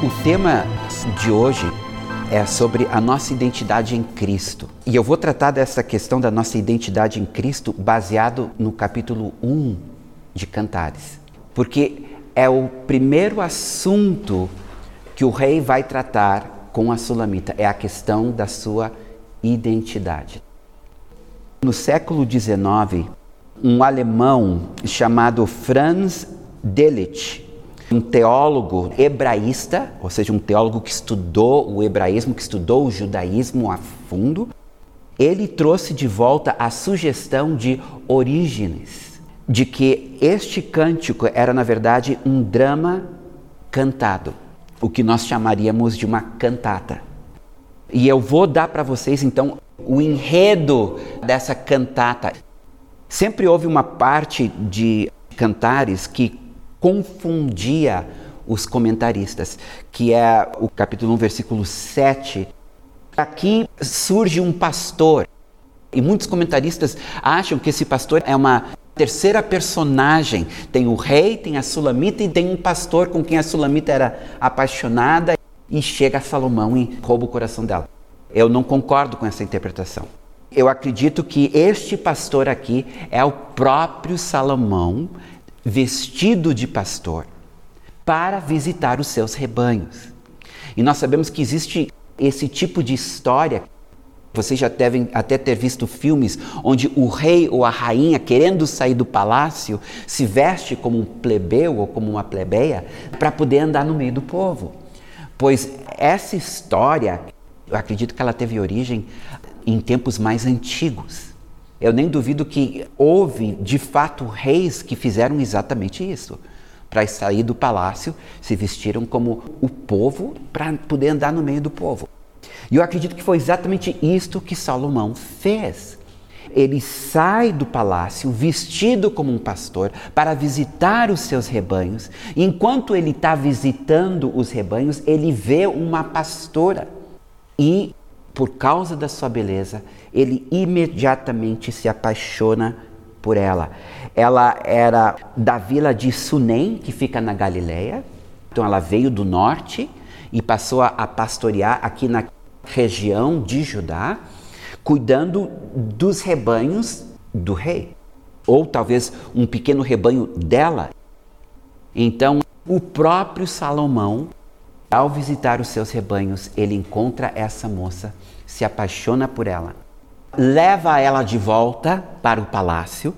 O tema de hoje é sobre a nossa identidade em Cristo. E eu vou tratar dessa questão da nossa identidade em Cristo baseado no capítulo 1 de Cantares. Porque é o primeiro assunto que o rei vai tratar com a sulamita, é a questão da sua identidade. No século XIX, um alemão chamado Franz Delitzsch, um teólogo hebraísta, ou seja, um teólogo que estudou o hebraísmo, que estudou o judaísmo a fundo, ele trouxe de volta a sugestão de Orígenes, de que este cântico era, na verdade, um drama cantado, o que nós chamaríamos de uma cantata. E eu vou dar para vocês, então, o enredo dessa cantata. Sempre houve uma parte de cantares que confundia os comentaristas, que é o capítulo 1, versículo 7. Aqui surge um pastor, e muitos comentaristas acham que esse pastor é uma terceira personagem. Tem o rei, tem a Sulamita e tem um pastor com quem a Sulamita era apaixonada e chega a Salomão e rouba o coração dela. Eu não concordo com essa interpretação. Eu acredito que este pastor aqui é o próprio Salomão vestido de pastor para visitar os seus rebanhos. E nós sabemos que existe esse tipo de história. Vocês já devem até ter visto filmes onde o rei ou a rainha, querendo sair do palácio, se veste como um plebeu ou como uma plebeia para poder andar no meio do povo. Pois essa história, eu acredito que ela teve origem em tempos mais antigos. Eu nem duvido que houve, de fato, reis que fizeram exatamente isso. Para sair do palácio, se vestiram como o povo para poder andar no meio do povo. E eu acredito que foi exatamente isto que Salomão fez. Ele sai do palácio vestido como um pastor para visitar os seus rebanhos. Enquanto ele está visitando os rebanhos, ele vê uma pastora. E por causa da sua beleza, ele imediatamente se apaixona por ela. Ela era da vila de Sunem, que fica na Galileia. Então ela veio do norte e passou a pastorear aqui na região de Judá, cuidando dos rebanhos do rei, ou talvez um pequeno rebanho dela. Então, o próprio Salomão ao visitar os seus rebanhos, ele encontra essa moça, se apaixona por ela, leva ela de volta para o palácio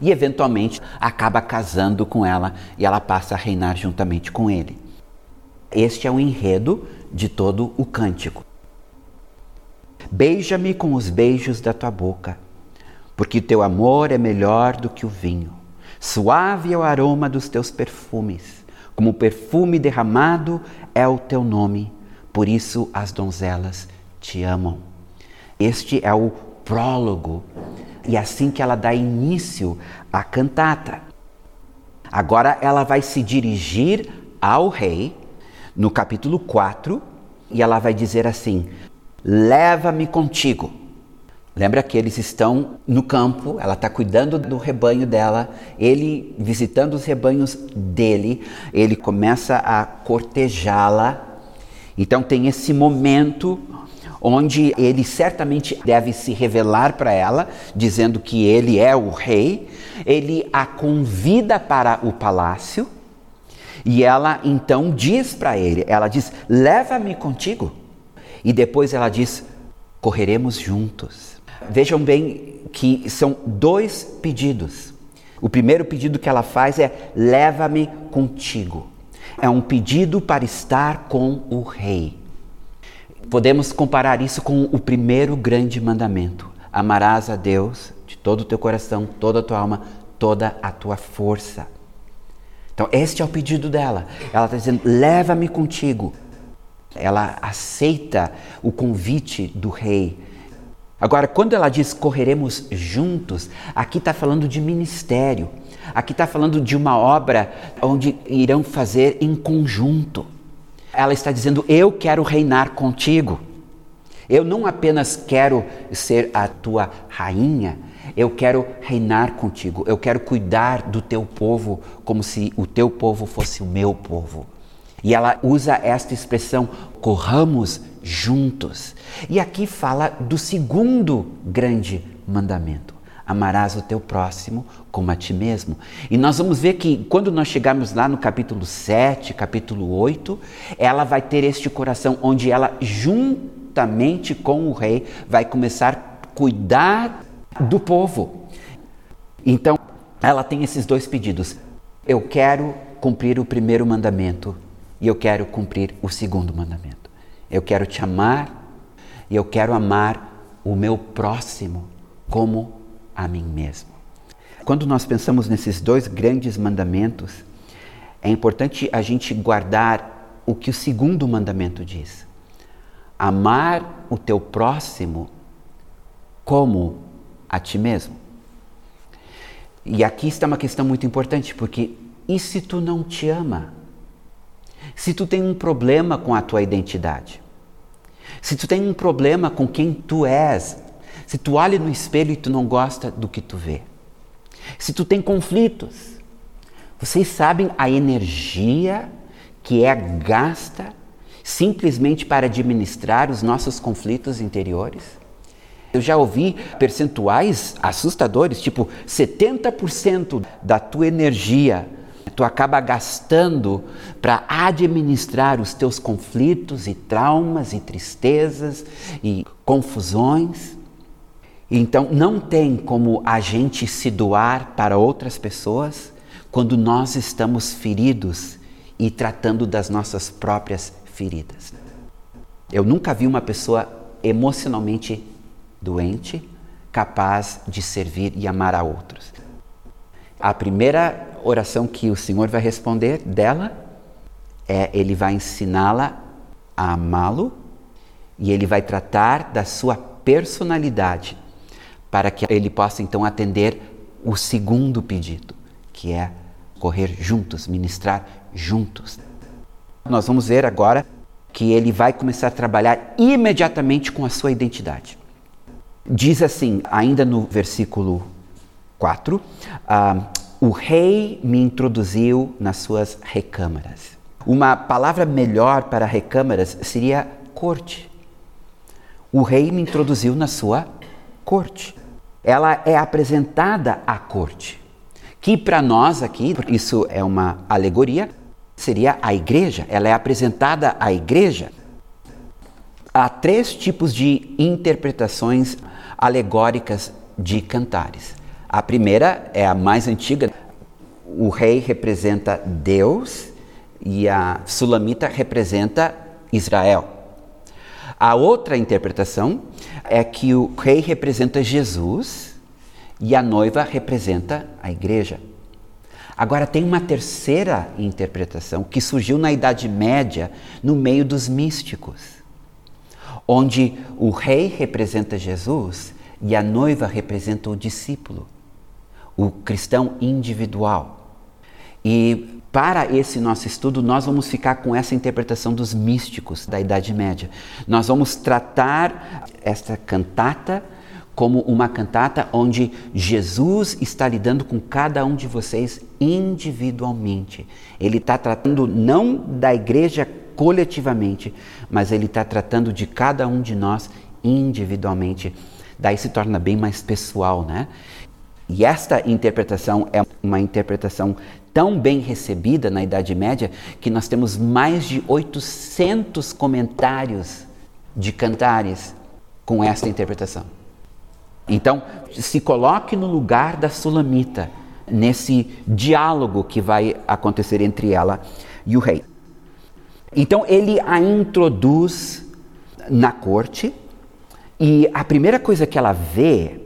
e, eventualmente, acaba casando com ela e ela passa a reinar juntamente com ele. Este é o enredo de todo o cântico. Beija-me com os beijos da tua boca, porque teu amor é melhor do que o vinho. Suave é o aroma dos teus perfumes como perfume derramado é o teu nome, por isso as donzelas te amam. Este é o prólogo, e assim que ela dá início à cantata. Agora ela vai se dirigir ao rei, no capítulo 4, e ela vai dizer assim: Leva-me contigo. Lembra que eles estão no campo, ela está cuidando do rebanho dela, ele visitando os rebanhos dele, ele começa a cortejá-la. Então tem esse momento onde ele certamente deve se revelar para ela, dizendo que ele é o rei. Ele a convida para o palácio e ela então diz para ele: ela diz, leva-me contigo. E depois ela diz, correremos juntos. Vejam bem que são dois pedidos. O primeiro pedido que ela faz é: leva-me contigo. É um pedido para estar com o rei. Podemos comparar isso com o primeiro grande mandamento: amarás a Deus de todo o teu coração, toda a tua alma, toda a tua força. Então, este é o pedido dela. Ela está dizendo: leva-me contigo. Ela aceita o convite do rei Agora, quando ela diz correremos juntos, aqui está falando de ministério. aqui está falando de uma obra onde irão fazer em conjunto. Ela está dizendo: Eu quero reinar contigo. Eu não apenas quero ser a tua rainha, eu quero reinar contigo. Eu quero cuidar do teu povo como se o teu povo fosse o meu povo. E ela usa esta expressão, corramos juntos. E aqui fala do segundo grande mandamento: amarás o teu próximo como a ti mesmo. E nós vamos ver que quando nós chegarmos lá no capítulo 7, capítulo 8, ela vai ter este coração onde ela, juntamente com o rei, vai começar a cuidar do povo. Então, ela tem esses dois pedidos. Eu quero cumprir o primeiro mandamento e eu quero cumprir o segundo mandamento. Eu quero te amar e eu quero amar o meu próximo como a mim mesmo. Quando nós pensamos nesses dois grandes mandamentos, é importante a gente guardar o que o segundo mandamento diz: amar o teu próximo como a ti mesmo. E aqui está uma questão muito importante, porque e se tu não te ama? Se tu tem um problema com a tua identidade, se tu tem um problema com quem tu és, se tu olha no espelho e tu não gosta do que tu vê, se tu tem conflitos, vocês sabem a energia que é gasta simplesmente para administrar os nossos conflitos interiores? Eu já ouvi percentuais assustadores, tipo 70% da tua energia tu acaba gastando para administrar os teus conflitos e traumas e tristezas e confusões. Então não tem como a gente se doar para outras pessoas quando nós estamos feridos e tratando das nossas próprias feridas. Eu nunca vi uma pessoa emocionalmente doente capaz de servir e amar a outros. A primeira oração que o Senhor vai responder dela é: Ele vai ensiná-la a amá-lo e ele vai tratar da sua personalidade para que ele possa então atender o segundo pedido, que é correr juntos, ministrar juntos. Nós vamos ver agora que ele vai começar a trabalhar imediatamente com a sua identidade. Diz assim, ainda no versículo 4, ah, o rei me introduziu nas suas recâmaras. Uma palavra melhor para recâmaras seria corte. O rei me introduziu na sua corte. Ela é apresentada à corte, que para nós aqui, isso é uma alegoria, seria a igreja. Ela é apresentada à igreja. Há três tipos de interpretações alegóricas de cantares. A primeira é a mais antiga. O rei representa Deus e a sulamita representa Israel. A outra interpretação é que o rei representa Jesus e a noiva representa a igreja. Agora, tem uma terceira interpretação que surgiu na Idade Média, no meio dos místicos, onde o rei representa Jesus e a noiva representa o discípulo o cristão individual. E para esse nosso estudo, nós vamos ficar com essa interpretação dos místicos da Idade Média. Nós vamos tratar esta cantata como uma cantata onde Jesus está lidando com cada um de vocês individualmente. Ele está tratando não da igreja coletivamente, mas ele está tratando de cada um de nós individualmente. Daí se torna bem mais pessoal, né? E esta interpretação é uma interpretação tão bem recebida na Idade Média que nós temos mais de 800 comentários de cantares com esta interpretação. Então, se coloque no lugar da Sulamita, nesse diálogo que vai acontecer entre ela e o rei. Então, ele a introduz na corte e a primeira coisa que ela vê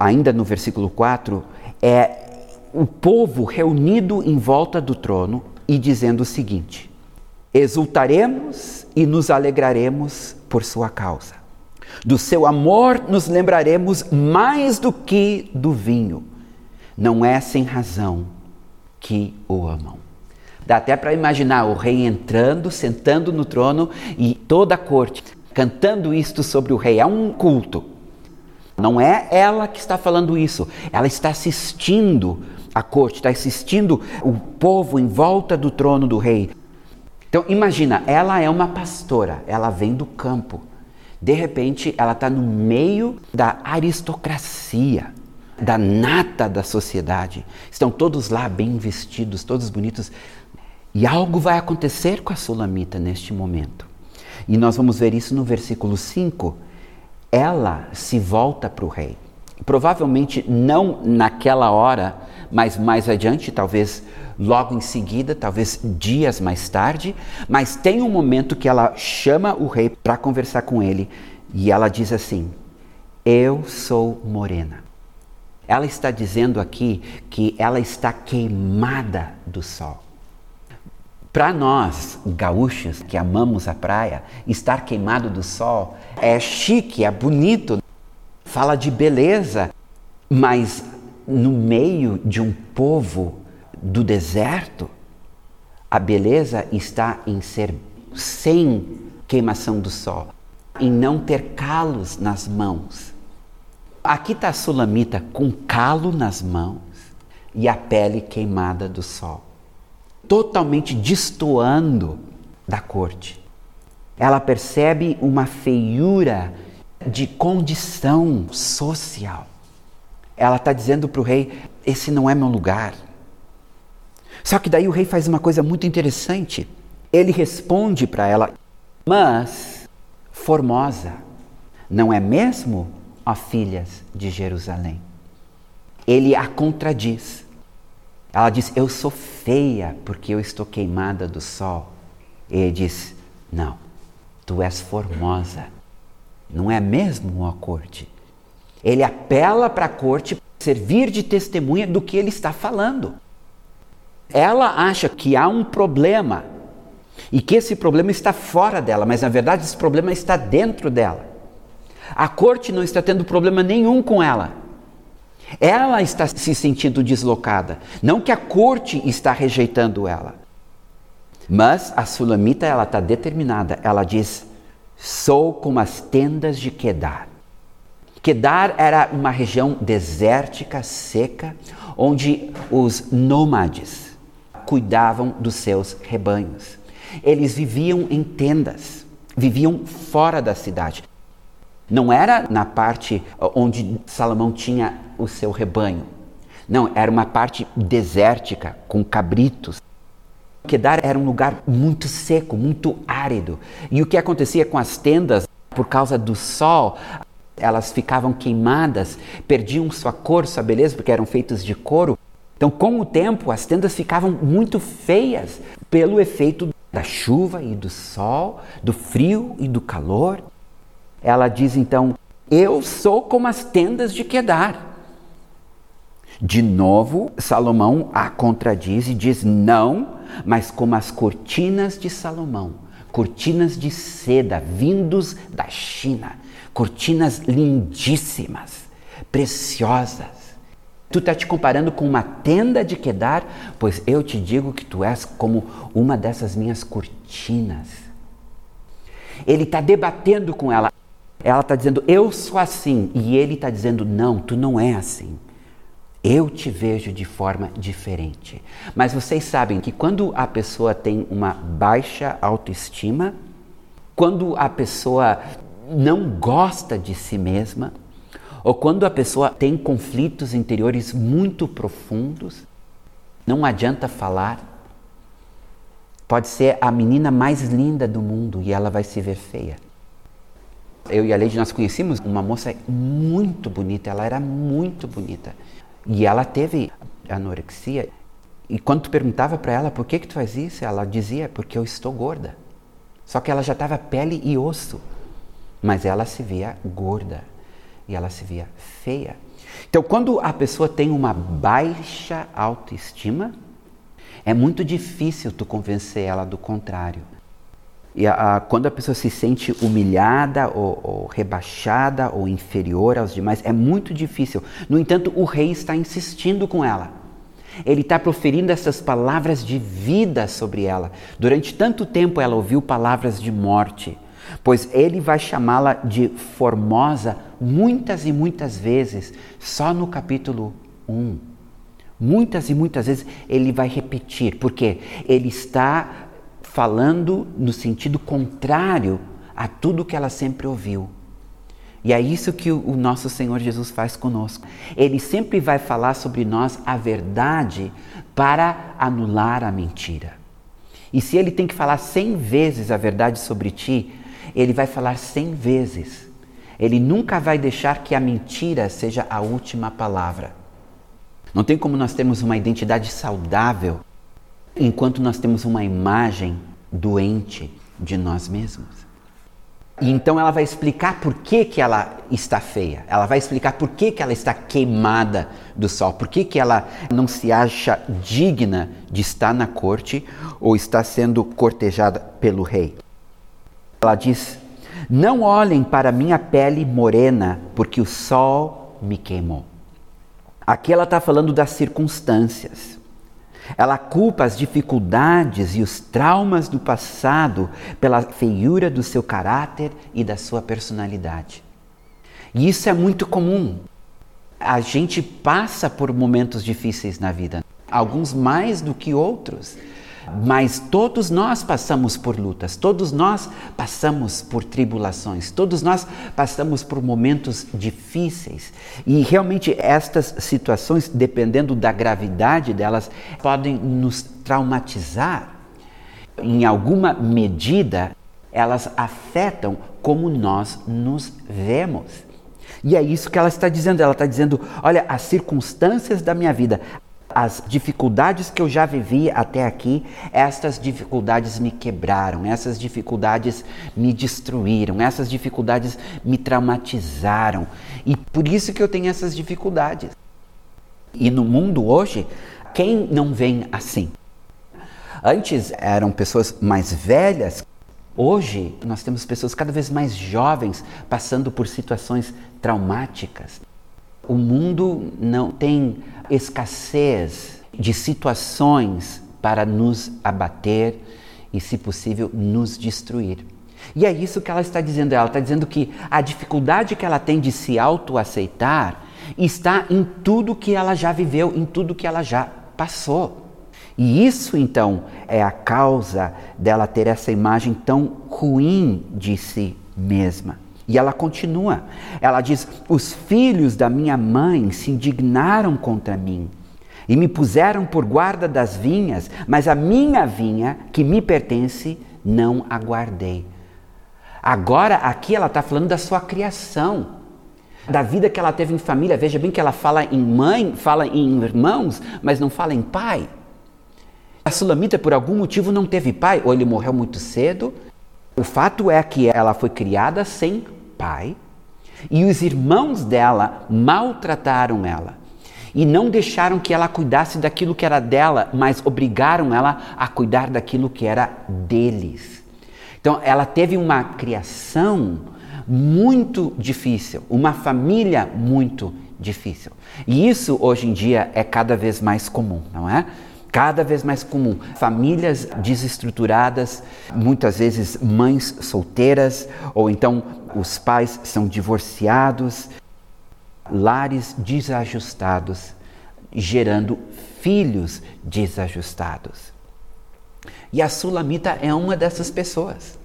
ainda no versículo 4, é o povo reunido em volta do trono e dizendo o seguinte: Exultaremos e nos alegraremos por sua causa. Do seu amor nos lembraremos mais do que do vinho. Não é sem razão que o amam. Dá até para imaginar o rei entrando, sentando no trono e toda a corte cantando isto sobre o rei. É um culto. Não é ela que está falando isso, ela está assistindo a corte, está assistindo o povo em volta do trono do rei. Então imagina, ela é uma pastora, ela vem do campo. De repente, ela está no meio da aristocracia, da nata da sociedade. Estão todos lá bem vestidos, todos bonitos. E algo vai acontecer com a Sulamita neste momento. E nós vamos ver isso no versículo 5. Ela se volta para o rei. Provavelmente não naquela hora, mas mais adiante, talvez logo em seguida, talvez dias mais tarde, mas tem um momento que ela chama o rei para conversar com ele e ela diz assim: Eu sou morena. Ela está dizendo aqui que ela está queimada do sol. Para nós, gaúchos que amamos a praia, estar queimado do sol é chique, é bonito, fala de beleza, mas no meio de um povo do deserto, a beleza está em ser sem queimação do sol, em não ter calos nas mãos. Aqui está a sulamita com calo nas mãos e a pele queimada do sol totalmente destoando da corte. Ela percebe uma feiura de condição social. Ela está dizendo para o rei: esse não é meu lugar. Só que daí o rei faz uma coisa muito interessante. Ele responde para ela: Mas, Formosa, não é mesmo, ó filhas de Jerusalém? Ele a contradiz. Ela diz: Eu sou feia porque eu estou queimada do sol. E ele diz: Não, tu és formosa. Não é mesmo a corte? Ele apela para a corte servir de testemunha do que ele está falando. Ela acha que há um problema e que esse problema está fora dela, mas na verdade esse problema está dentro dela. A corte não está tendo problema nenhum com ela. Ela está se sentindo deslocada, não que a corte está rejeitando ela. Mas a sulamita ela está determinada. Ela diz: sou como as tendas de Quedar. Quedar era uma região desértica, seca, onde os nômades cuidavam dos seus rebanhos. Eles viviam em tendas, viviam fora da cidade. Não era na parte onde Salomão tinha o seu rebanho. Não, era uma parte desértica, com cabritos. Quedar era um lugar muito seco, muito árido. E o que acontecia com as tendas, por causa do sol, elas ficavam queimadas, perdiam sua cor, sua beleza, porque eram feitas de couro. Então, com o tempo, as tendas ficavam muito feias pelo efeito da chuva e do sol, do frio e do calor. Ela diz então: Eu sou como as tendas de Quedar. De novo, Salomão a contradiz e diz: Não, mas como as cortinas de Salomão, cortinas de seda vindos da China, cortinas lindíssimas, preciosas. Tu está te comparando com uma tenda de Quedar? Pois eu te digo que tu és como uma dessas minhas cortinas. Ele está debatendo com ela. Ela está dizendo, eu sou assim. E ele está dizendo, não, tu não é assim. Eu te vejo de forma diferente. Mas vocês sabem que quando a pessoa tem uma baixa autoestima, quando a pessoa não gosta de si mesma, ou quando a pessoa tem conflitos interiores muito profundos, não adianta falar. Pode ser a menina mais linda do mundo e ela vai se ver feia. Eu e a Leide, nós conhecemos uma moça muito bonita, ela era muito bonita. E ela teve anorexia. E quando tu perguntava para ela por que que tu faz isso, ela dizia porque eu estou gorda. Só que ela já estava pele e osso, mas ela se via gorda e ela se via feia. Então, quando a pessoa tem uma baixa autoestima, é muito difícil tu convencer ela do contrário. E a, a, quando a pessoa se sente humilhada ou, ou, rebaixada ou inferior aos demais, é muito difícil. No entanto, o rei está insistindo com ela. Ele está proferindo essas palavras de vida sobre ela. Durante tanto tempo ela ouviu palavras de morte, pois ele vai chamá-la de formosa muitas e muitas vezes, só no capítulo 1. Muitas e muitas vezes ele vai repetir, porque ele está falando no sentido contrário a tudo que ela sempre ouviu. E é isso que o nosso Senhor Jesus faz conosco. Ele sempre vai falar sobre nós a verdade para anular a mentira. E se ele tem que falar cem vezes a verdade sobre ti, ele vai falar cem vezes. Ele nunca vai deixar que a mentira seja a última palavra. Não tem como nós termos uma identidade saudável enquanto nós temos uma imagem doente de nós mesmos. E então ela vai explicar por que, que ela está feia. Ela vai explicar por que, que ela está queimada do sol. Por que, que ela não se acha digna de estar na corte ou está sendo cortejada pelo rei. Ela diz: Não olhem para minha pele morena, porque o sol me queimou. Aqui ela está falando das circunstâncias. Ela culpa as dificuldades e os traumas do passado pela feiura do seu caráter e da sua personalidade. E isso é muito comum. A gente passa por momentos difíceis na vida, alguns mais do que outros. Mas todos nós passamos por lutas, todos nós passamos por tribulações, todos nós passamos por momentos difíceis. E realmente estas situações, dependendo da gravidade delas, podem nos traumatizar. Em alguma medida, elas afetam como nós nos vemos. E é isso que ela está dizendo. Ela está dizendo: olha, as circunstâncias da minha vida, as dificuldades que eu já vivi até aqui, estas dificuldades me quebraram, essas dificuldades me destruíram, essas dificuldades me traumatizaram. E por isso que eu tenho essas dificuldades. E no mundo hoje, quem não vem assim? Antes eram pessoas mais velhas, hoje nós temos pessoas cada vez mais jovens passando por situações traumáticas. O mundo não tem escassez de situações para nos abater e, se possível, nos destruir. E é isso que ela está dizendo. Ela está dizendo que a dificuldade que ela tem de se autoaceitar está em tudo que ela já viveu, em tudo que ela já passou. E isso então é a causa dela ter essa imagem tão ruim de si mesma. E ela continua. Ela diz: Os filhos da minha mãe se indignaram contra mim e me puseram por guarda das vinhas, mas a minha vinha, que me pertence, não aguardei. Agora, aqui ela está falando da sua criação, da vida que ela teve em família. Veja bem que ela fala em mãe, fala em irmãos, mas não fala em pai. A Sulamita, por algum motivo, não teve pai, ou ele morreu muito cedo. O fato é que ela foi criada sem pai, e os irmãos dela maltrataram ela. E não deixaram que ela cuidasse daquilo que era dela, mas obrigaram ela a cuidar daquilo que era deles. Então, ela teve uma criação muito difícil, uma família muito difícil. E isso hoje em dia é cada vez mais comum, não é? cada vez mais comum. Famílias desestruturadas, muitas vezes mães solteiras, ou então os pais são divorciados, lares desajustados, gerando filhos desajustados. E a Sulamita é uma dessas pessoas.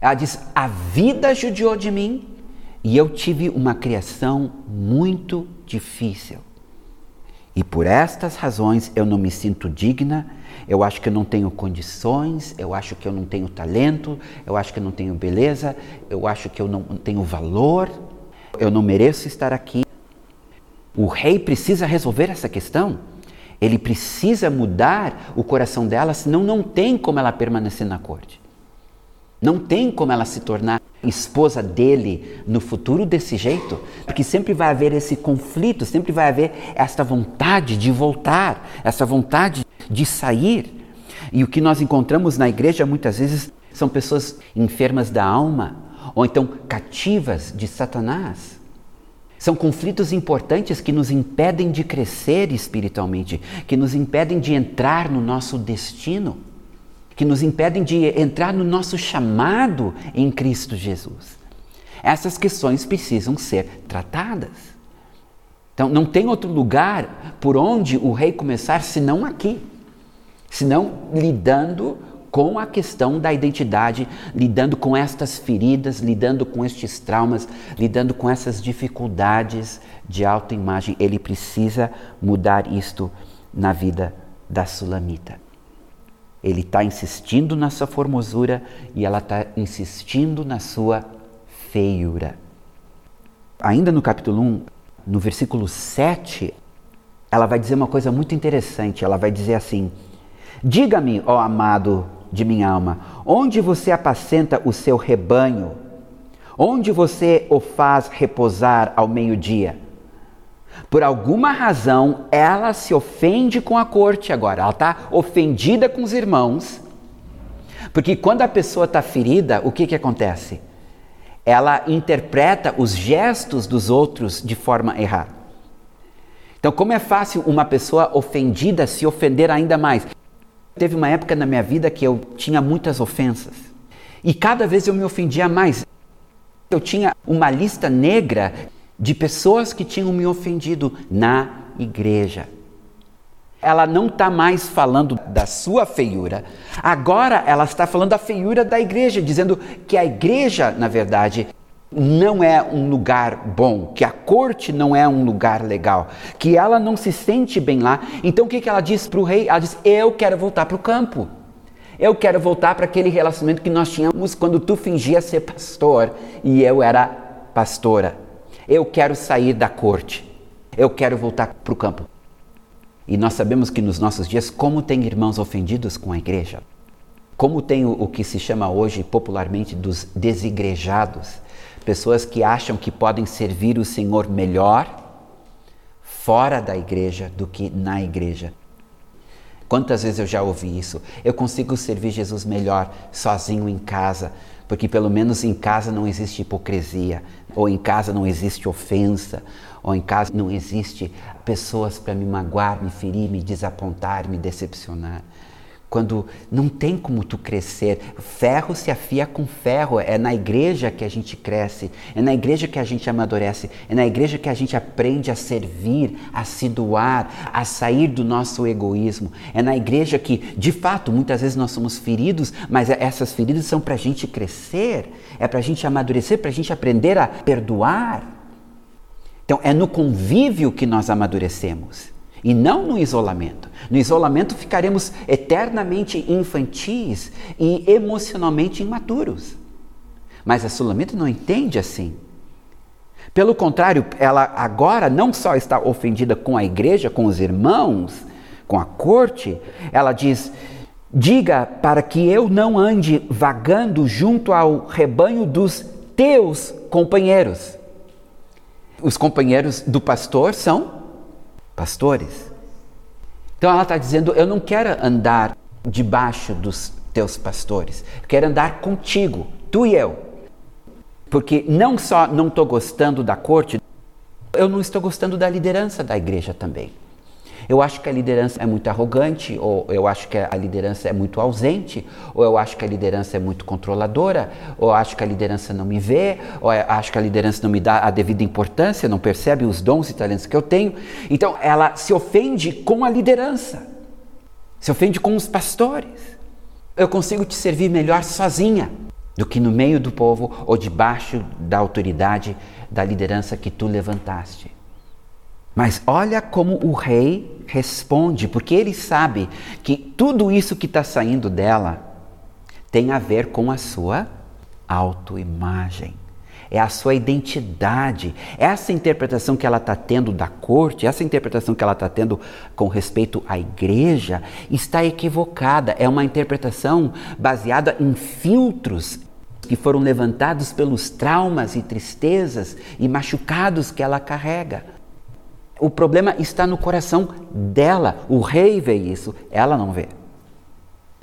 Ela diz: A vida judiou de mim e eu tive uma criação muito difícil. E por estas razões eu não me sinto digna, eu acho que eu não tenho condições, eu acho que eu não tenho talento, eu acho que eu não tenho beleza, eu acho que eu não tenho valor, eu não mereço estar aqui. O rei precisa resolver essa questão. Ele precisa mudar o coração dela, senão não tem como ela permanecer na corte. Não tem como ela se tornar esposa dele no futuro desse jeito, porque sempre vai haver esse conflito, sempre vai haver esta vontade de voltar, essa vontade de sair. E o que nós encontramos na igreja muitas vezes são pessoas enfermas da alma ou então cativas de Satanás. São conflitos importantes que nos impedem de crescer espiritualmente, que nos impedem de entrar no nosso destino, que nos impedem de entrar no nosso chamado em Cristo Jesus. Essas questões precisam ser tratadas. Então, não tem outro lugar por onde o rei começar senão aqui, senão lidando com a questão da identidade, lidando com estas feridas, lidando com estes traumas, lidando com essas dificuldades de autoimagem. Ele precisa mudar isto na vida da Sulamita. Ele está insistindo na sua formosura e ela está insistindo na sua feiura. Ainda no capítulo 1, no versículo 7, ela vai dizer uma coisa muito interessante. Ela vai dizer assim: Diga-me, ó amado de minha alma, onde você apacenta o seu rebanho? Onde você o faz repousar ao meio-dia? Por alguma razão, ela se ofende com a corte agora. Ela está ofendida com os irmãos. Porque quando a pessoa está ferida, o que, que acontece? Ela interpreta os gestos dos outros de forma errada. Então, como é fácil uma pessoa ofendida se ofender ainda mais? Teve uma época na minha vida que eu tinha muitas ofensas. E cada vez eu me ofendia mais. Eu tinha uma lista negra de pessoas que tinham me ofendido na igreja. Ela não está mais falando da sua feiura, agora ela está falando da feiura da igreja, dizendo que a igreja, na verdade, não é um lugar bom, que a corte não é um lugar legal, que ela não se sente bem lá. Então o que, que ela diz para o rei? Ela diz: Eu quero voltar para o campo. Eu quero voltar para aquele relacionamento que nós tínhamos quando tu fingia ser pastor e eu era pastora. Eu quero sair da corte. Eu quero voltar para o campo. E nós sabemos que nos nossos dias, como tem irmãos ofendidos com a igreja, como tem o, o que se chama hoje popularmente dos desigrejados, pessoas que acham que podem servir o Senhor melhor fora da igreja do que na igreja. Quantas vezes eu já ouvi isso? Eu consigo servir Jesus melhor sozinho em casa, porque pelo menos em casa não existe hipocrisia, ou em casa não existe ofensa, ou em casa não existe pessoas para me magoar, me ferir, me desapontar, me decepcionar quando não tem como tu crescer. Ferro se afia com ferro. É na igreja que a gente cresce, é na igreja que a gente amadurece, é na igreja que a gente aprende a servir, a se doar, a sair do nosso egoísmo. É na igreja que, de fato, muitas vezes nós somos feridos, mas essas feridas são para a gente crescer, é para a gente amadurecer, para a gente aprender a perdoar. Então, é no convívio que nós amadurecemos e não no isolamento. No isolamento ficaremos eternamente infantis e emocionalmente imaturos. Mas a Sulamita não entende assim. Pelo contrário, ela agora não só está ofendida com a igreja, com os irmãos, com a corte, ela diz: Diga para que eu não ande vagando junto ao rebanho dos teus companheiros. Os companheiros do pastor são pastores. Então ela está dizendo: Eu não quero andar debaixo dos teus pastores, eu quero andar contigo, tu e eu. Porque não só não estou gostando da corte, eu não estou gostando da liderança da igreja também. Eu acho que a liderança é muito arrogante, ou eu acho que a liderança é muito ausente, ou eu acho que a liderança é muito controladora, ou eu acho que a liderança não me vê, ou eu acho que a liderança não me dá a devida importância, não percebe os dons e talentos que eu tenho. Então ela se ofende com a liderança, se ofende com os pastores. Eu consigo te servir melhor sozinha do que no meio do povo ou debaixo da autoridade da liderança que tu levantaste. Mas olha como o rei responde, porque ele sabe que tudo isso que está saindo dela tem a ver com a sua autoimagem. É a sua identidade. Essa interpretação que ela está tendo da corte, essa interpretação que ela está tendo com respeito à igreja, está equivocada. É uma interpretação baseada em filtros que foram levantados pelos traumas e tristezas e machucados que ela carrega. O problema está no coração dela. O rei vê isso, ela não vê.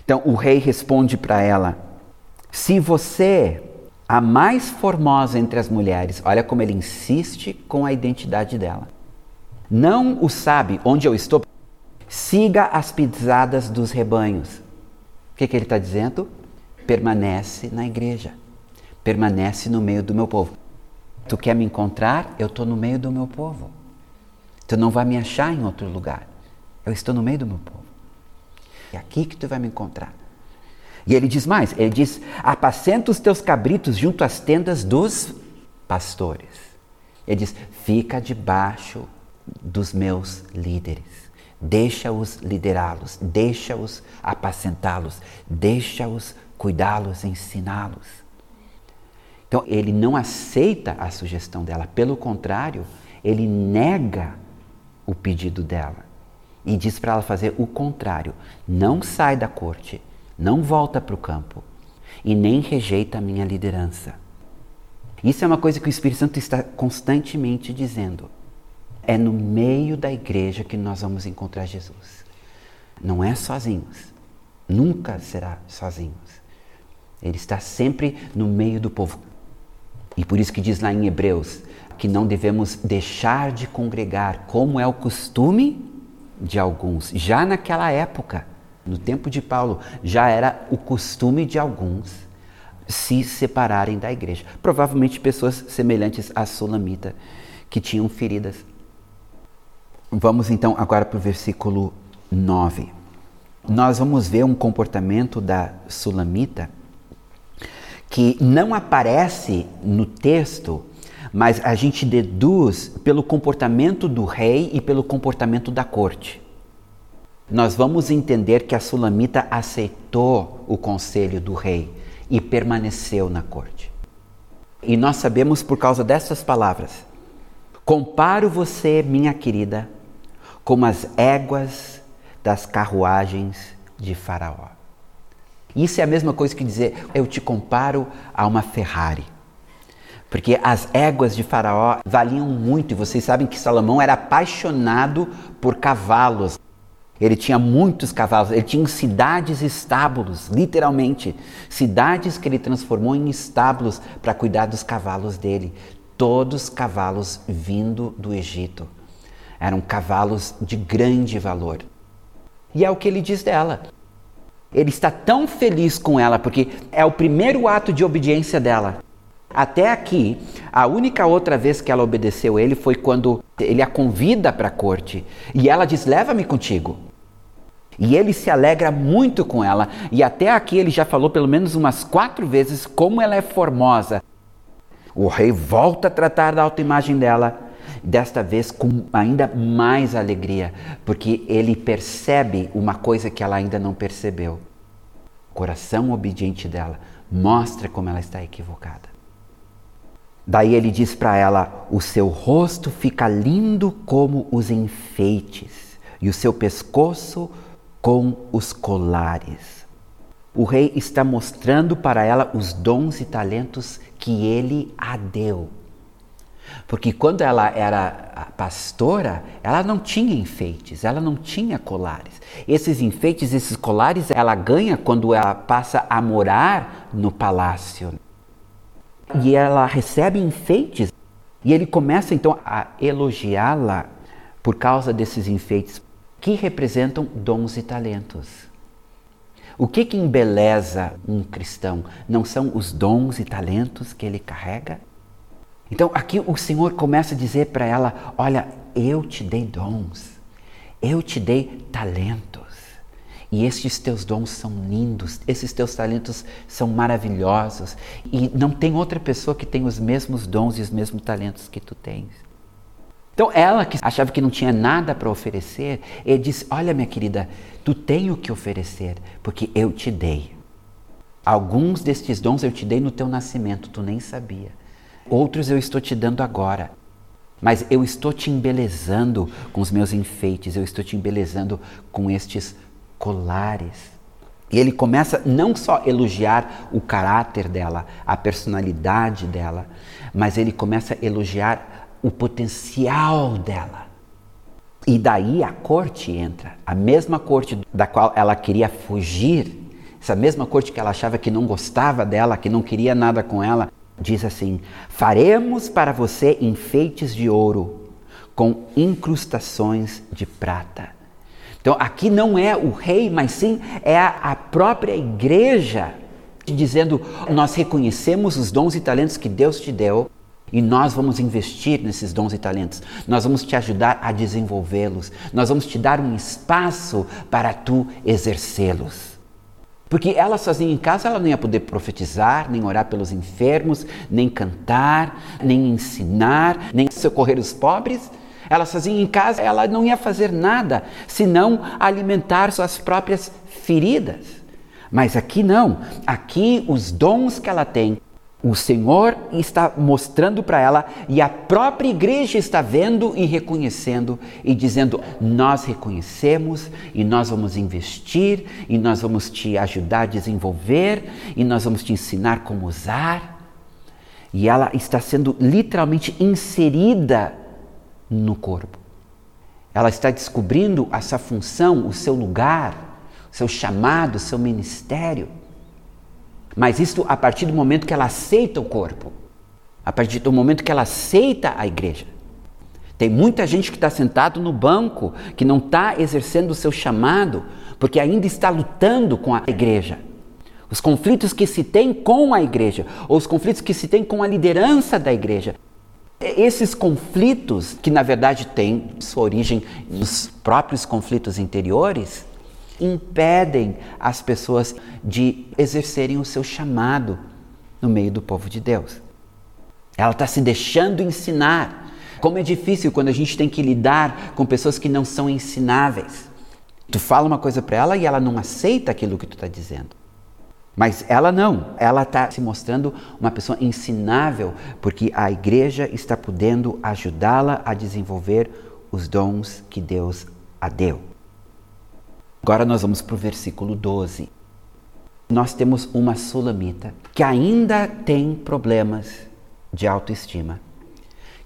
Então o rei responde para ela: Se você, a mais formosa entre as mulheres, olha como ele insiste com a identidade dela, não o sabe onde eu estou, siga as pisadas dos rebanhos. O que, que ele está dizendo? Permanece na igreja, permanece no meio do meu povo. Tu quer me encontrar? Eu estou no meio do meu povo. Tu não vai me achar em outro lugar. Eu estou no meio do meu povo. É aqui que tu vai me encontrar. E ele diz mais: ele diz, apacenta os teus cabritos junto às tendas dos pastores. Ele diz, fica debaixo dos meus líderes. Deixa-os liderá-los, deixa-os apacentá-los, deixa-os cuidá-los, ensiná-los. Então ele não aceita a sugestão dela, pelo contrário, ele nega o pedido dela e diz para ela fazer o contrário: não sai da corte, não volta para o campo e nem rejeita a minha liderança. Isso é uma coisa que o Espírito Santo está constantemente dizendo. É no meio da igreja que nós vamos encontrar Jesus. Não é sozinhos. Nunca será sozinhos. Ele está sempre no meio do povo. E por isso que diz lá em Hebreus que não devemos deixar de congregar, como é o costume de alguns. Já naquela época, no tempo de Paulo, já era o costume de alguns se separarem da igreja. Provavelmente pessoas semelhantes à Sulamita, que tinham feridas. Vamos então agora para o versículo 9. Nós vamos ver um comportamento da Sulamita que não aparece no texto, mas a gente deduz pelo comportamento do rei e pelo comportamento da corte. Nós vamos entender que a Sulamita aceitou o conselho do rei e permaneceu na corte. E nós sabemos por causa dessas palavras: Comparo você, minha querida, como as éguas das carruagens de Faraó. Isso é a mesma coisa que dizer eu te comparo a uma Ferrari. Porque as éguas de Faraó valiam muito, e vocês sabem que Salomão era apaixonado por cavalos. Ele tinha muitos cavalos, ele tinha cidades estábulos, literalmente, cidades que ele transformou em estábulos para cuidar dos cavalos dele. Todos cavalos vindo do Egito. Eram cavalos de grande valor. E é o que ele diz dela. Ele está tão feliz com ela porque é o primeiro ato de obediência dela. Até aqui, a única outra vez que ela obedeceu ele foi quando ele a convida para a corte e ela diz: Leva-me contigo. E ele se alegra muito com ela. E até aqui ele já falou pelo menos umas quatro vezes como ela é formosa. O rei volta a tratar da autoimagem dela, desta vez com ainda mais alegria, porque ele percebe uma coisa que ela ainda não percebeu. O coração obediente dela mostra como ela está equivocada. Daí ele diz para ela: O seu rosto fica lindo como os enfeites, e o seu pescoço com os colares. O rei está mostrando para ela os dons e talentos que ele a deu. Porque quando ela era pastora, ela não tinha enfeites, ela não tinha colares. Esses enfeites, esses colares, ela ganha quando ela passa a morar no palácio e ela recebe enfeites e ele começa então a elogiá-la por causa desses enfeites que representam dons e talentos. O que que embeleza um cristão? Não são os dons e talentos que ele carrega? Então aqui o Senhor começa a dizer para ela: Olha, eu te dei dons, eu te dei talentos. E estes teus dons são lindos, esses teus talentos são maravilhosos. E não tem outra pessoa que tenha os mesmos dons e os mesmos talentos que tu tens. Então ela que achava que não tinha nada para oferecer, ele disse: Olha, minha querida, tu tem o que oferecer, porque eu te dei. Alguns destes dons eu te dei no teu nascimento, tu nem sabia. Outros eu estou te dando agora. Mas eu estou te embelezando com os meus enfeites, eu estou te embelezando com estes colares. E ele começa não só a elogiar o caráter dela, a personalidade dela, mas ele começa a elogiar o potencial dela. E daí a corte entra, a mesma corte da qual ela queria fugir, essa mesma corte que ela achava que não gostava dela, que não queria nada com ela, diz assim: Faremos para você enfeites de ouro com incrustações de prata. Então aqui não é o rei, mas sim é a, própria igreja dizendo: Nós reconhecemos os dons e talentos que Deus te deu e nós vamos investir nesses dons e talentos. Nós vamos te ajudar a desenvolvê-los. Nós vamos te dar um espaço para tu exercê-los. Porque ela sozinha em casa ela não ia poder profetizar, nem orar pelos enfermos, nem cantar, nem ensinar, nem socorrer os pobres. Ela sozinha em casa ela não ia fazer nada senão alimentar suas próprias feridas. Mas aqui não. Aqui os dons que ela tem o Senhor está mostrando para ela e a própria igreja está vendo e reconhecendo e dizendo: Nós reconhecemos e nós vamos investir e nós vamos te ajudar a desenvolver e nós vamos te ensinar como usar. E ela está sendo literalmente inserida no corpo. Ela está descobrindo essa função, o seu lugar, o seu chamado, o seu ministério. Mas isso a partir do momento que ela aceita o corpo, a partir do momento que ela aceita a igreja. Tem muita gente que está sentado no banco, que não está exercendo o seu chamado, porque ainda está lutando com a igreja. Os conflitos que se tem com a igreja, ou os conflitos que se tem com a liderança da igreja. Esses conflitos, que na verdade têm sua origem nos próprios conflitos interiores, impedem as pessoas de exercerem o seu chamado no meio do povo de Deus. Ela está se deixando ensinar. Como é difícil quando a gente tem que lidar com pessoas que não são ensináveis. Tu fala uma coisa para ela e ela não aceita aquilo que tu está dizendo. Mas ela não, ela está se mostrando uma pessoa ensinável, porque a igreja está podendo ajudá-la a desenvolver os dons que Deus a deu. Agora nós vamos para o versículo 12. Nós temos uma sulamita que ainda tem problemas de autoestima,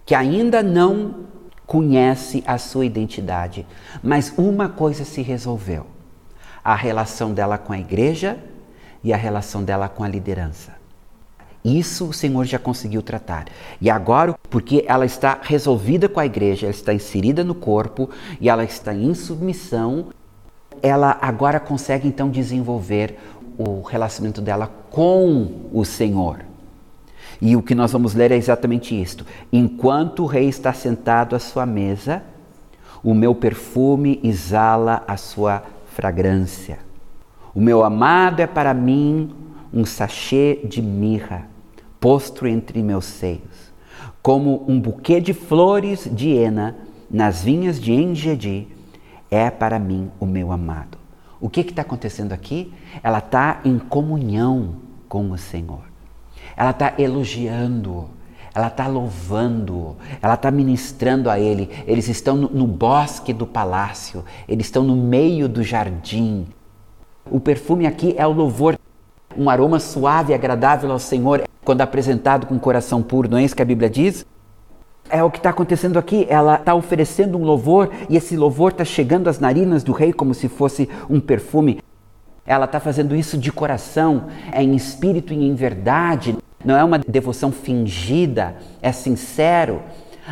que ainda não conhece a sua identidade, mas uma coisa se resolveu: a relação dela com a igreja e a relação dela com a liderança. Isso o Senhor já conseguiu tratar. E agora, porque ela está resolvida com a igreja, ela está inserida no corpo e ela está em submissão ela agora consegue então desenvolver o relacionamento dela com o Senhor. E o que nós vamos ler é exatamente isto. Enquanto o rei está sentado à sua mesa, o meu perfume exala a sua fragrância. O meu amado é para mim um sachê de mirra, posto entre meus seios, como um buquê de flores de hena nas vinhas de Engedi, é para mim o meu amado. O que está acontecendo aqui? Ela está em comunhão com o Senhor. Ela está elogiando, ela está louvando, ela está ministrando a Ele. Eles estão no, no bosque do palácio, eles estão no meio do jardim. O perfume aqui é o louvor, um aroma suave e agradável ao Senhor, quando apresentado com coração puro, não é isso que a Bíblia diz? É o que está acontecendo aqui. Ela está oferecendo um louvor e esse louvor está chegando às narinas do rei como se fosse um perfume. Ela está fazendo isso de coração, é em espírito e em verdade. Não é uma devoção fingida, é sincero.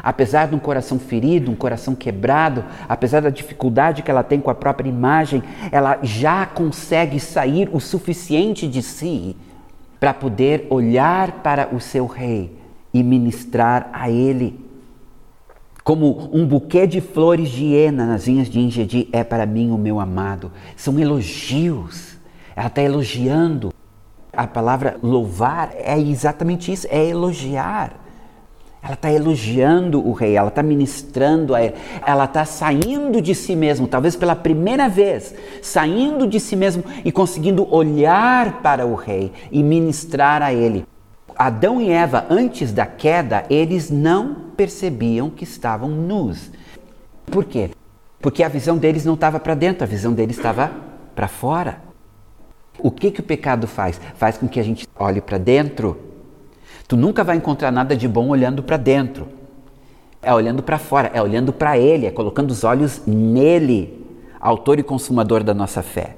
Apesar de um coração ferido, um coração quebrado, apesar da dificuldade que ela tem com a própria imagem, ela já consegue sair o suficiente de si para poder olhar para o seu rei e ministrar a ele como um buquê de flores de hiena nas vinhas de Ingedi é para mim o meu amado. São elogios. Ela está elogiando. A palavra louvar é exatamente isso, é elogiar. Ela está elogiando o rei, ela está ministrando a ele, ela está saindo de si mesmo, talvez pela primeira vez, saindo de si mesmo e conseguindo olhar para o rei e ministrar a ele. Adão e Eva, antes da queda, eles não percebiam que estavam nus. Por quê? Porque a visão deles não estava para dentro, a visão deles estava para fora. O que, que o pecado faz? Faz com que a gente olhe para dentro. Tu nunca vai encontrar nada de bom olhando para dentro. É olhando para fora, é olhando para Ele, é colocando os olhos nele, autor e consumador da nossa fé.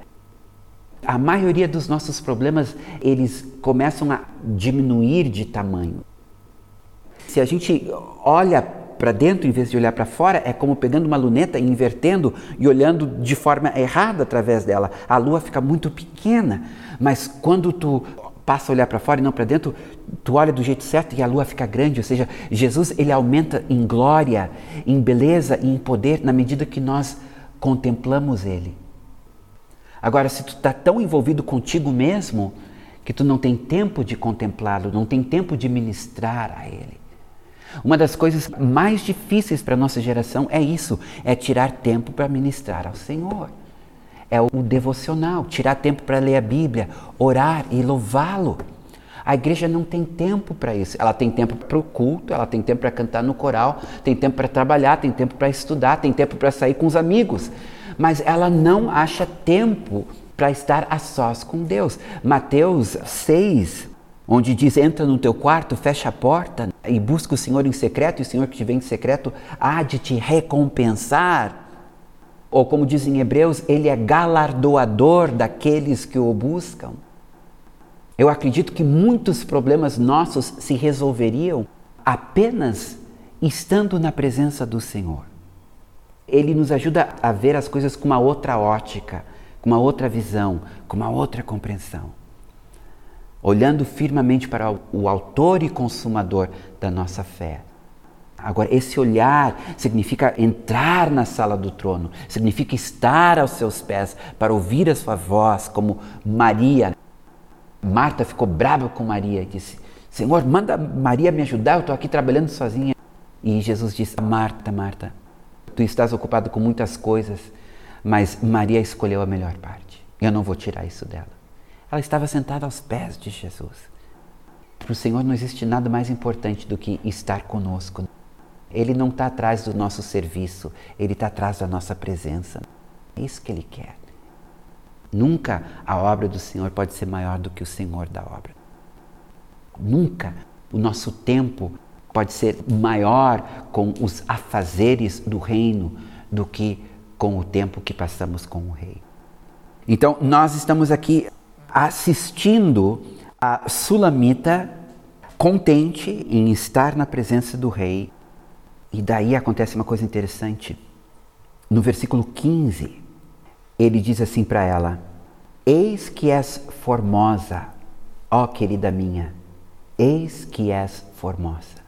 A maioria dos nossos problemas, eles começam a diminuir de tamanho. Se a gente olha para dentro em vez de olhar para fora, é como pegando uma luneta e invertendo e olhando de forma errada através dela. A lua fica muito pequena, mas quando tu passa a olhar para fora e não para dentro, tu olha do jeito certo e a lua fica grande, ou seja, Jesus ele aumenta em glória, em beleza e em poder na medida que nós contemplamos ele. Agora, se tu está tão envolvido contigo mesmo que tu não tem tempo de contemplá-lo, não tem tempo de ministrar a ele. Uma das coisas mais difíceis para a nossa geração é isso, é tirar tempo para ministrar ao Senhor. É o devocional, tirar tempo para ler a Bíblia, orar e louvá-lo. A igreja não tem tempo para isso. Ela tem tempo para o culto, ela tem tempo para cantar no coral, tem tempo para trabalhar, tem tempo para estudar, tem tempo para sair com os amigos. Mas ela não acha tempo para estar a sós com Deus. Mateus 6, onde diz: entra no teu quarto, fecha a porta e busca o Senhor em secreto, e o Senhor que te vem em secreto há de te recompensar. Ou como diz em Hebreus, ele é galardoador daqueles que o buscam. Eu acredito que muitos problemas nossos se resolveriam apenas estando na presença do Senhor. Ele nos ajuda a ver as coisas com uma outra ótica, com uma outra visão, com uma outra compreensão olhando firmemente para o autor e consumador da nossa fé. Agora, esse olhar significa entrar na sala do trono, significa estar aos seus pés para ouvir a sua voz, como Maria. Marta ficou brava com Maria e disse: Senhor, manda Maria me ajudar, eu estou aqui trabalhando sozinha. E Jesus disse: Marta, Marta, tu estás ocupado com muitas coisas, mas Maria escolheu a melhor parte. Eu não vou tirar isso dela. Ela estava sentada aos pés de Jesus. Para o Senhor não existe nada mais importante do que estar conosco. Ele não está atrás do nosso serviço, ele está atrás da nossa presença. É isso que ele quer. Nunca a obra do Senhor pode ser maior do que o Senhor da obra. Nunca o nosso tempo pode ser maior com os afazeres do reino do que com o tempo que passamos com o Rei. Então, nós estamos aqui assistindo a Sulamita contente em estar na presença do rei. E daí acontece uma coisa interessante. No versículo 15, ele diz assim para ela: Eis que és formosa, ó querida minha, eis que és formosa.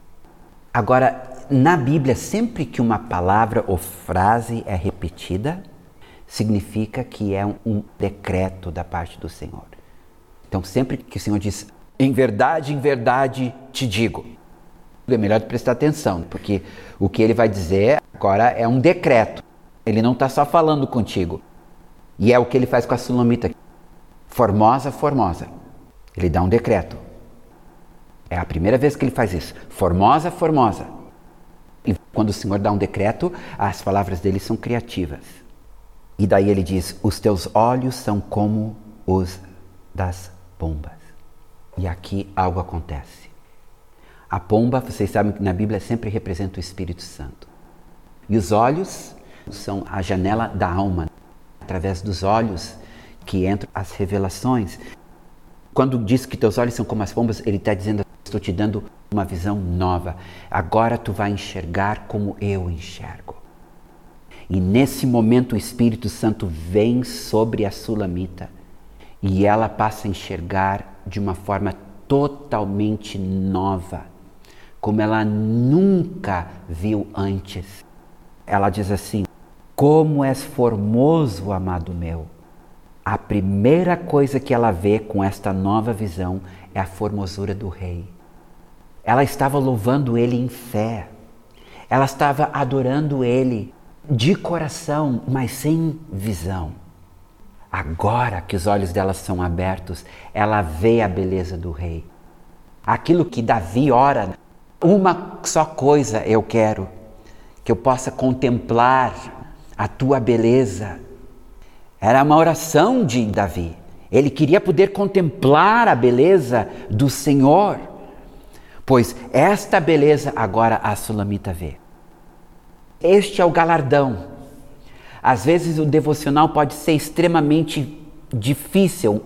Agora, na Bíblia, sempre que uma palavra ou frase é repetida, significa que é um decreto da parte do Senhor. Então, sempre que o Senhor diz, em verdade, em verdade te digo, é melhor prestar atenção, porque o que ele vai dizer agora é um decreto. Ele não está só falando contigo. E é o que ele faz com a Sulamita. Formosa, formosa. Ele dá um decreto. É a primeira vez que ele faz isso. Formosa, formosa. E quando o Senhor dá um decreto, as palavras dele são criativas. E daí ele diz: Os teus olhos são como os das pombas. E aqui algo acontece. A pomba, vocês sabem que na Bíblia sempre representa o Espírito Santo. E os olhos são a janela da alma. Através dos olhos que entram as revelações. Quando diz que teus olhos são como as pombas, ele está dizendo: Estou te dando uma visão nova. Agora tu vai enxergar como eu enxergo. E nesse momento o Espírito Santo vem sobre a Sulamita e ela passa a enxergar de uma forma totalmente nova, como ela nunca viu antes. Ela diz assim: Como és formoso, amado meu. A primeira coisa que ela vê com esta nova visão é a formosura do rei. Ela estava louvando ele em fé. Ela estava adorando ele de coração, mas sem visão. Agora que os olhos dela são abertos, ela vê a beleza do rei. Aquilo que Davi ora, uma só coisa eu quero, que eu possa contemplar a tua beleza. Era uma oração de Davi. Ele queria poder contemplar a beleza do Senhor, pois esta beleza agora a Sulamita vê. Este é o galardão às vezes o devocional pode ser extremamente difícil.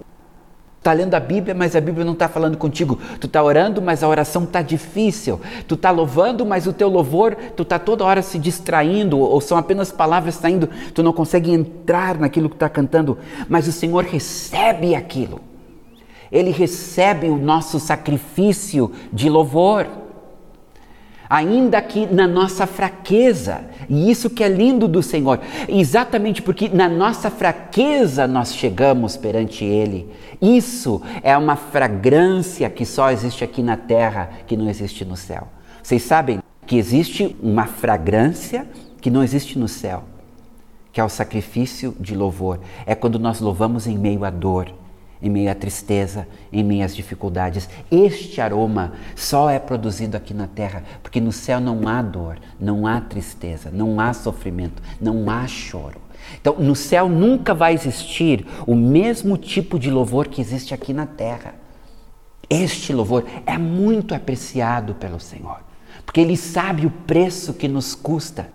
Está lendo a Bíblia, mas a Bíblia não está falando contigo. Tu está orando, mas a oração está difícil. Tu está louvando, mas o teu louvor, tu está toda hora se distraindo, ou são apenas palavras saindo. Tu não consegue entrar naquilo que está cantando. Mas o Senhor recebe aquilo. Ele recebe o nosso sacrifício de louvor ainda que na nossa fraqueza. E isso que é lindo do Senhor, exatamente porque na nossa fraqueza nós chegamos perante Ele. Isso é uma fragrância que só existe aqui na terra, que não existe no céu. Vocês sabem que existe uma fragrância que não existe no céu, que é o sacrifício de louvor. É quando nós louvamos em meio à dor em meio à tristeza, em meio às dificuldades. Este aroma só é produzido aqui na terra, porque no céu não há dor, não há tristeza, não há sofrimento, não há choro. Então, no céu nunca vai existir o mesmo tipo de louvor que existe aqui na terra. Este louvor é muito apreciado pelo Senhor, porque Ele sabe o preço que nos custa.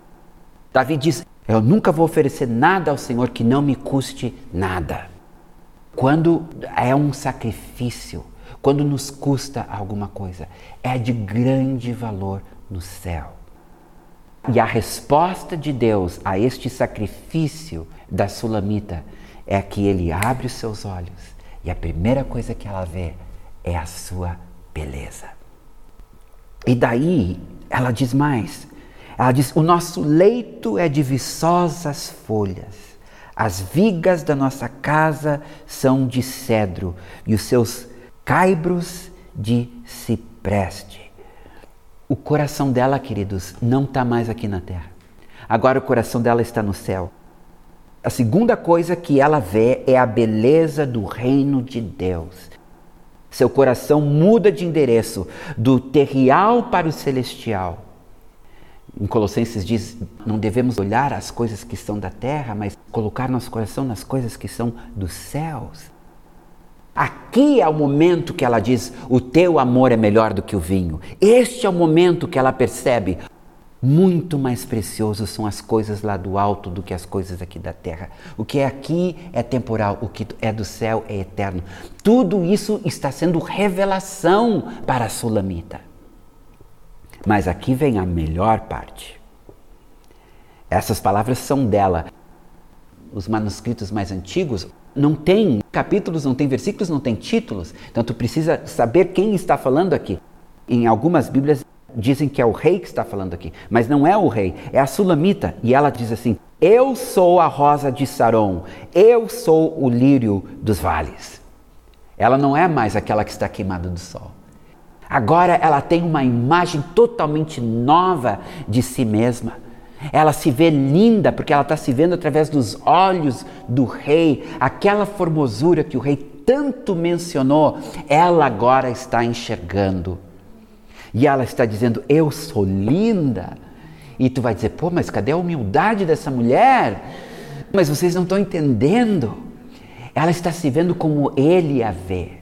Davi diz: Eu nunca vou oferecer nada ao Senhor que não me custe nada. Quando é um sacrifício, quando nos custa alguma coisa, é de grande valor no céu. E a resposta de Deus a este sacrifício da sulamita é que ele abre os seus olhos e a primeira coisa que ela vê é a sua beleza. E daí ela diz mais: ela diz, o nosso leito é de viçosas folhas as vigas da nossa casa são de cedro e os seus caibros de cipreste. O coração dela, queridos, não está mais aqui na terra. Agora o coração dela está no céu. A segunda coisa que ela vê é a beleza do reino de Deus. Seu coração muda de endereço do terrial para o celestial. Em Colossenses diz: não devemos olhar as coisas que são da terra, mas colocar nosso coração nas coisas que são dos céus. Aqui é o momento que ela diz: o teu amor é melhor do que o vinho. Este é o momento que ela percebe. Muito mais precioso são as coisas lá do alto do que as coisas aqui da terra. O que é aqui é temporal, o que é do céu é eterno. Tudo isso está sendo revelação para a Sulamita. Mas aqui vem a melhor parte. Essas palavras são dela. Os manuscritos mais antigos não tem capítulos, não tem versículos, não tem títulos. Então tu precisa saber quem está falando aqui. Em algumas Bíblias dizem que é o rei que está falando aqui, mas não é o rei, é a Sulamita. E ela diz assim: Eu sou a rosa de Saron, eu sou o lírio dos vales. Ela não é mais aquela que está queimada do sol. Agora ela tem uma imagem totalmente nova de si mesma. Ela se vê linda porque ela está se vendo através dos olhos do rei, aquela formosura que o rei tanto mencionou, ela agora está enxergando. E ela está dizendo: Eu sou linda. E tu vai dizer: Pô, mas cadê a humildade dessa mulher? Mas vocês não estão entendendo. Ela está se vendo como ele a vê.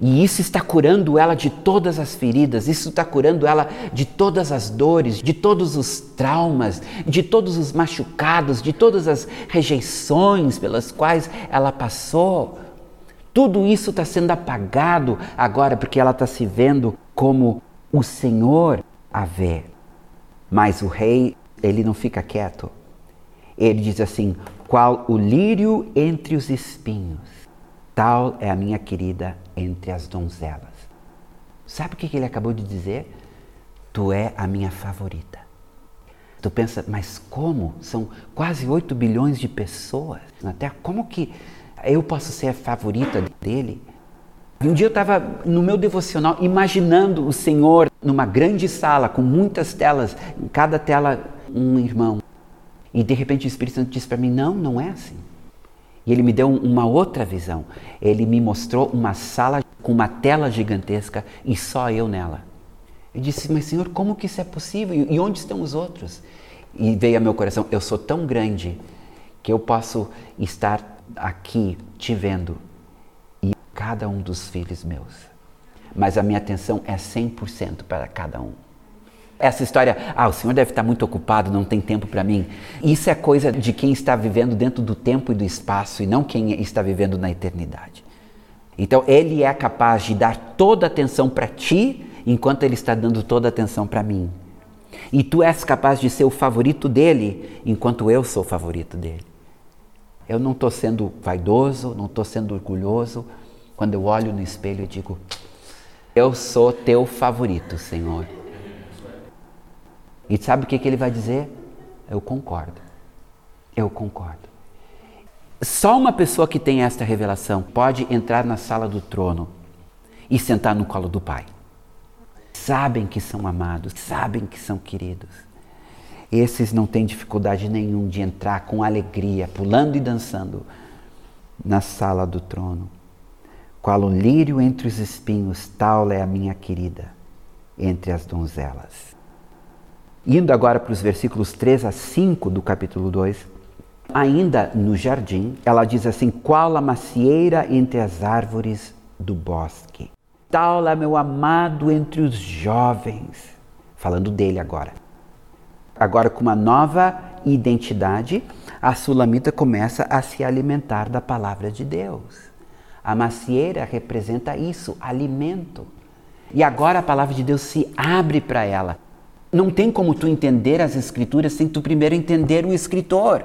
E isso está curando ela de todas as feridas, isso está curando ela de todas as dores, de todos os traumas, de todos os machucados, de todas as rejeições pelas quais ela passou. Tudo isso está sendo apagado agora porque ela está se vendo como o Senhor a vê. Mas o rei, ele não fica quieto. Ele diz assim: qual o lírio entre os espinhos Tal é a minha querida entre as donzelas. Sabe o que ele acabou de dizer? Tu é a minha favorita. Tu pensa, mas como? São quase 8 bilhões de pessoas na Terra. Como que eu posso ser a favorita dele? Um dia eu estava no meu devocional imaginando o Senhor numa grande sala com muitas telas, em cada tela um irmão. E de repente o Espírito Santo disse para mim: Não, não é assim. E ele me deu uma outra visão. Ele me mostrou uma sala com uma tela gigantesca e só eu nela. Eu disse, mas Senhor, como que isso é possível? E onde estão os outros? E veio ao meu coração, eu sou tão grande que eu posso estar aqui te vendo e cada um dos filhos meus. Mas a minha atenção é 100% para cada um. Essa história, ah, o senhor deve estar muito ocupado, não tem tempo para mim. Isso é coisa de quem está vivendo dentro do tempo e do espaço e não quem está vivendo na eternidade. Então, ele é capaz de dar toda a atenção para ti, enquanto ele está dando toda a atenção para mim. E tu és capaz de ser o favorito dele, enquanto eu sou o favorito dele. Eu não estou sendo vaidoso, não estou sendo orgulhoso. Quando eu olho no espelho e digo, eu sou teu favorito, Senhor. E sabe o que, que ele vai dizer? Eu concordo. Eu concordo. Só uma pessoa que tem esta revelação pode entrar na sala do trono e sentar no colo do Pai. Sabem que são amados, sabem que são queridos. Esses não têm dificuldade nenhum de entrar com alegria, pulando e dançando na sala do trono. Qual um lírio entre os espinhos, tal é a minha querida entre as donzelas. Indo agora para os versículos 3 a 5 do capítulo 2, ainda no jardim, ela diz assim: Qual a macieira entre as árvores do bosque? Tal é meu amado entre os jovens. Falando dele agora. Agora, com uma nova identidade, a sulamita começa a se alimentar da palavra de Deus. A macieira representa isso, alimento. E agora a palavra de Deus se abre para ela. Não tem como tu entender as escrituras sem tu primeiro entender o escritor.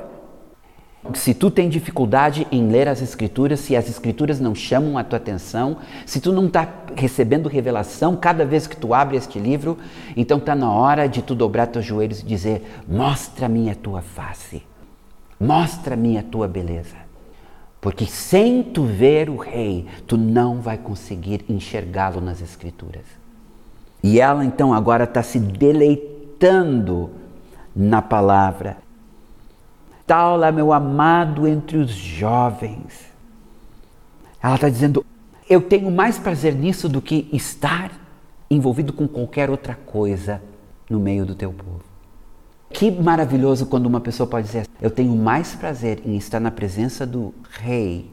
Se tu tem dificuldade em ler as escrituras, se as escrituras não chamam a tua atenção, se tu não está recebendo revelação cada vez que tu abre este livro, então está na hora de tu dobrar teus joelhos e dizer: Mostra-me a tua face, mostra-me a tua beleza. Porque sem tu ver o rei, tu não vai conseguir enxergá-lo nas escrituras. E ela então agora está se deleitando na palavra. Tal lá, meu amado entre os jovens. Ela está dizendo: eu tenho mais prazer nisso do que estar envolvido com qualquer outra coisa no meio do teu povo. Que maravilhoso quando uma pessoa pode dizer: Eu tenho mais prazer em estar na presença do Rei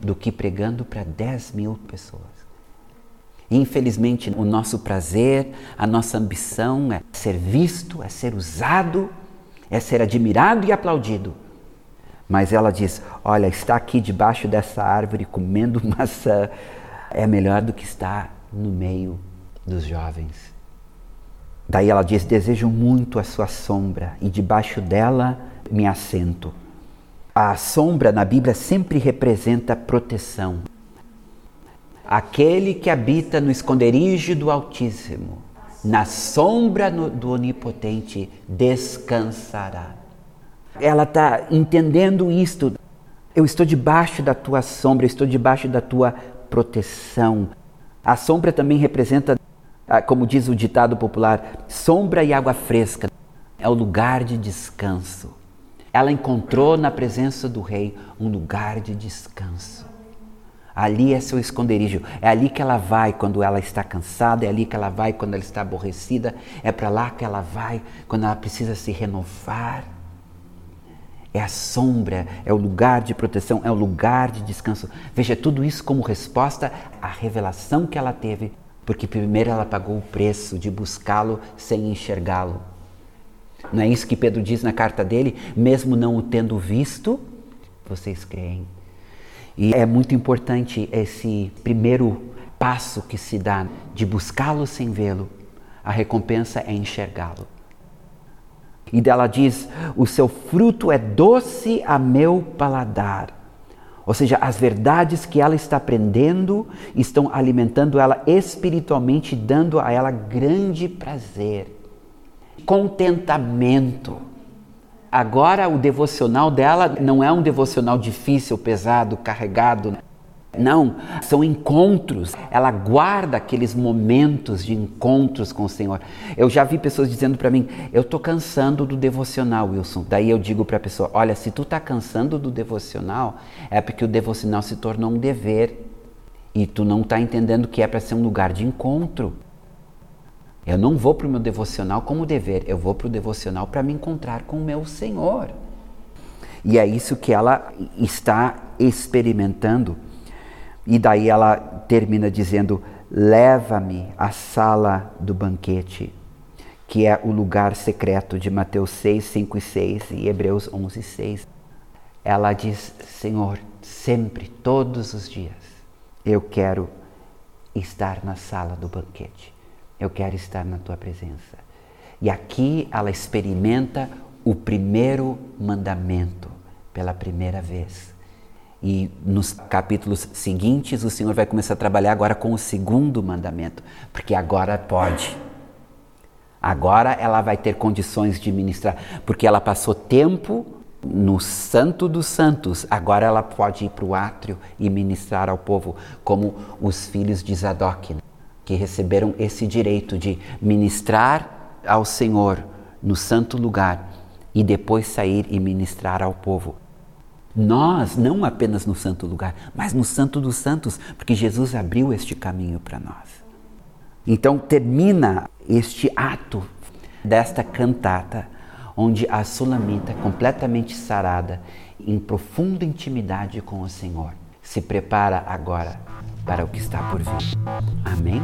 do que pregando para 10 mil pessoas. Infelizmente, o nosso prazer, a nossa ambição é ser visto, é ser usado, é ser admirado e aplaudido. Mas ela diz: Olha, estar aqui debaixo dessa árvore comendo maçã é melhor do que estar no meio dos jovens. Daí ela diz: Desejo muito a sua sombra e debaixo dela me assento. A sombra na Bíblia sempre representa proteção, Aquele que habita no esconderijo do Altíssimo, na sombra do Onipotente, descansará. Ela está entendendo isto. Eu estou debaixo da tua sombra, estou debaixo da tua proteção. A sombra também representa, ah, como diz o ditado popular, sombra e água fresca. É o lugar de descanso. Ela encontrou na presença do Rei um lugar de descanso. Ali é seu esconderijo. É ali que ela vai quando ela está cansada, é ali que ela vai quando ela está aborrecida, é para lá que ela vai quando ela precisa se renovar. É a sombra, é o lugar de proteção, é o lugar de descanso. Veja tudo isso como resposta à revelação que ela teve, porque primeiro ela pagou o preço de buscá-lo sem enxergá-lo. Não é isso que Pedro diz na carta dele? Mesmo não o tendo visto, vocês creem. E é muito importante esse primeiro passo que se dá de buscá-lo sem vê-lo. A recompensa é enxergá-lo. E dela diz: o seu fruto é doce a meu paladar. Ou seja, as verdades que ela está aprendendo estão alimentando ela espiritualmente, dando a ela grande prazer, contentamento. Agora o devocional dela não é um devocional difícil, pesado, carregado. Não, são encontros. Ela guarda aqueles momentos de encontros com o Senhor. Eu já vi pessoas dizendo para mim: "Eu tô cansando do devocional, Wilson". Daí eu digo para a pessoa: "Olha, se tu tá cansando do devocional, é porque o devocional se tornou um dever e tu não está entendendo que é para ser um lugar de encontro. Eu não vou para o meu devocional como dever, eu vou para o devocional para me encontrar com o meu Senhor. E é isso que ela está experimentando. E daí ela termina dizendo: Leva-me à sala do banquete, que é o lugar secreto de Mateus 6, 5 e 6 e Hebreus 11, 6. Ela diz: Senhor, sempre, todos os dias, eu quero estar na sala do banquete, eu quero estar na tua presença. E aqui ela experimenta o primeiro mandamento pela primeira vez. E nos capítulos seguintes, o Senhor vai começar a trabalhar agora com o segundo mandamento, porque agora pode. Agora ela vai ter condições de ministrar, porque ela passou tempo no Santo dos Santos, agora ela pode ir para o átrio e ministrar ao povo, como os filhos de Zadok, que receberam esse direito de ministrar ao Senhor no santo lugar e depois sair e ministrar ao povo. Nós, não apenas no santo lugar, mas no Santo dos Santos, porque Jesus abriu este caminho para nós. Então termina este ato desta cantata, onde a Sulamita, completamente sarada, em profunda intimidade com o Senhor, se prepara agora para o que está por vir. Amém?